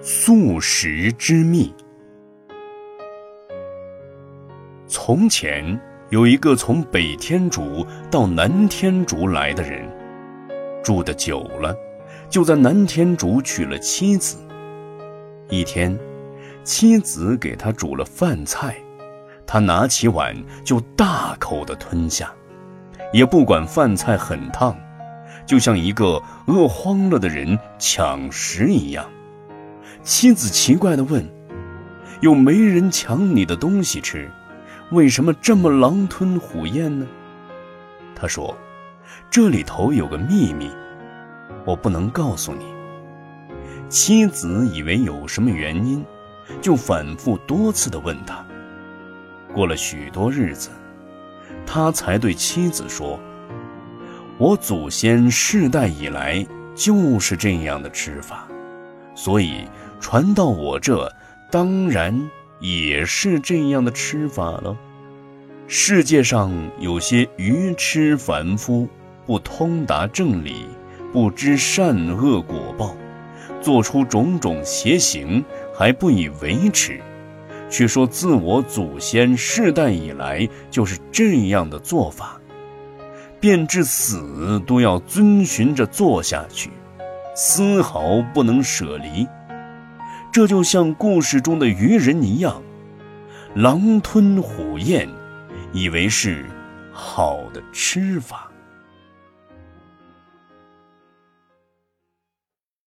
素食之秘。从前有一个从北天竺到南天竺来的人，住的久了，就在南天竺娶了妻子。一天，妻子给他煮了饭菜，他拿起碗就大口的吞下，也不管饭菜很烫。就像一个饿慌了的人抢食一样，妻子奇怪地问：“又没人抢你的东西吃，为什么这么狼吞虎咽呢？”他说：“这里头有个秘密，我不能告诉你。”妻子以为有什么原因，就反复多次地问他。过了许多日子，他才对妻子说。我祖先世代以来就是这样的吃法，所以传到我这，当然也是这样的吃法了。世界上有些愚痴凡夫，不通达正理，不知善恶果报，做出种种邪行，还不以为耻，却说自我祖先世代以来就是这样的做法。便至死都要遵循着做下去，丝毫不能舍离。这就像故事中的愚人一样，狼吞虎咽，以为是好的吃法。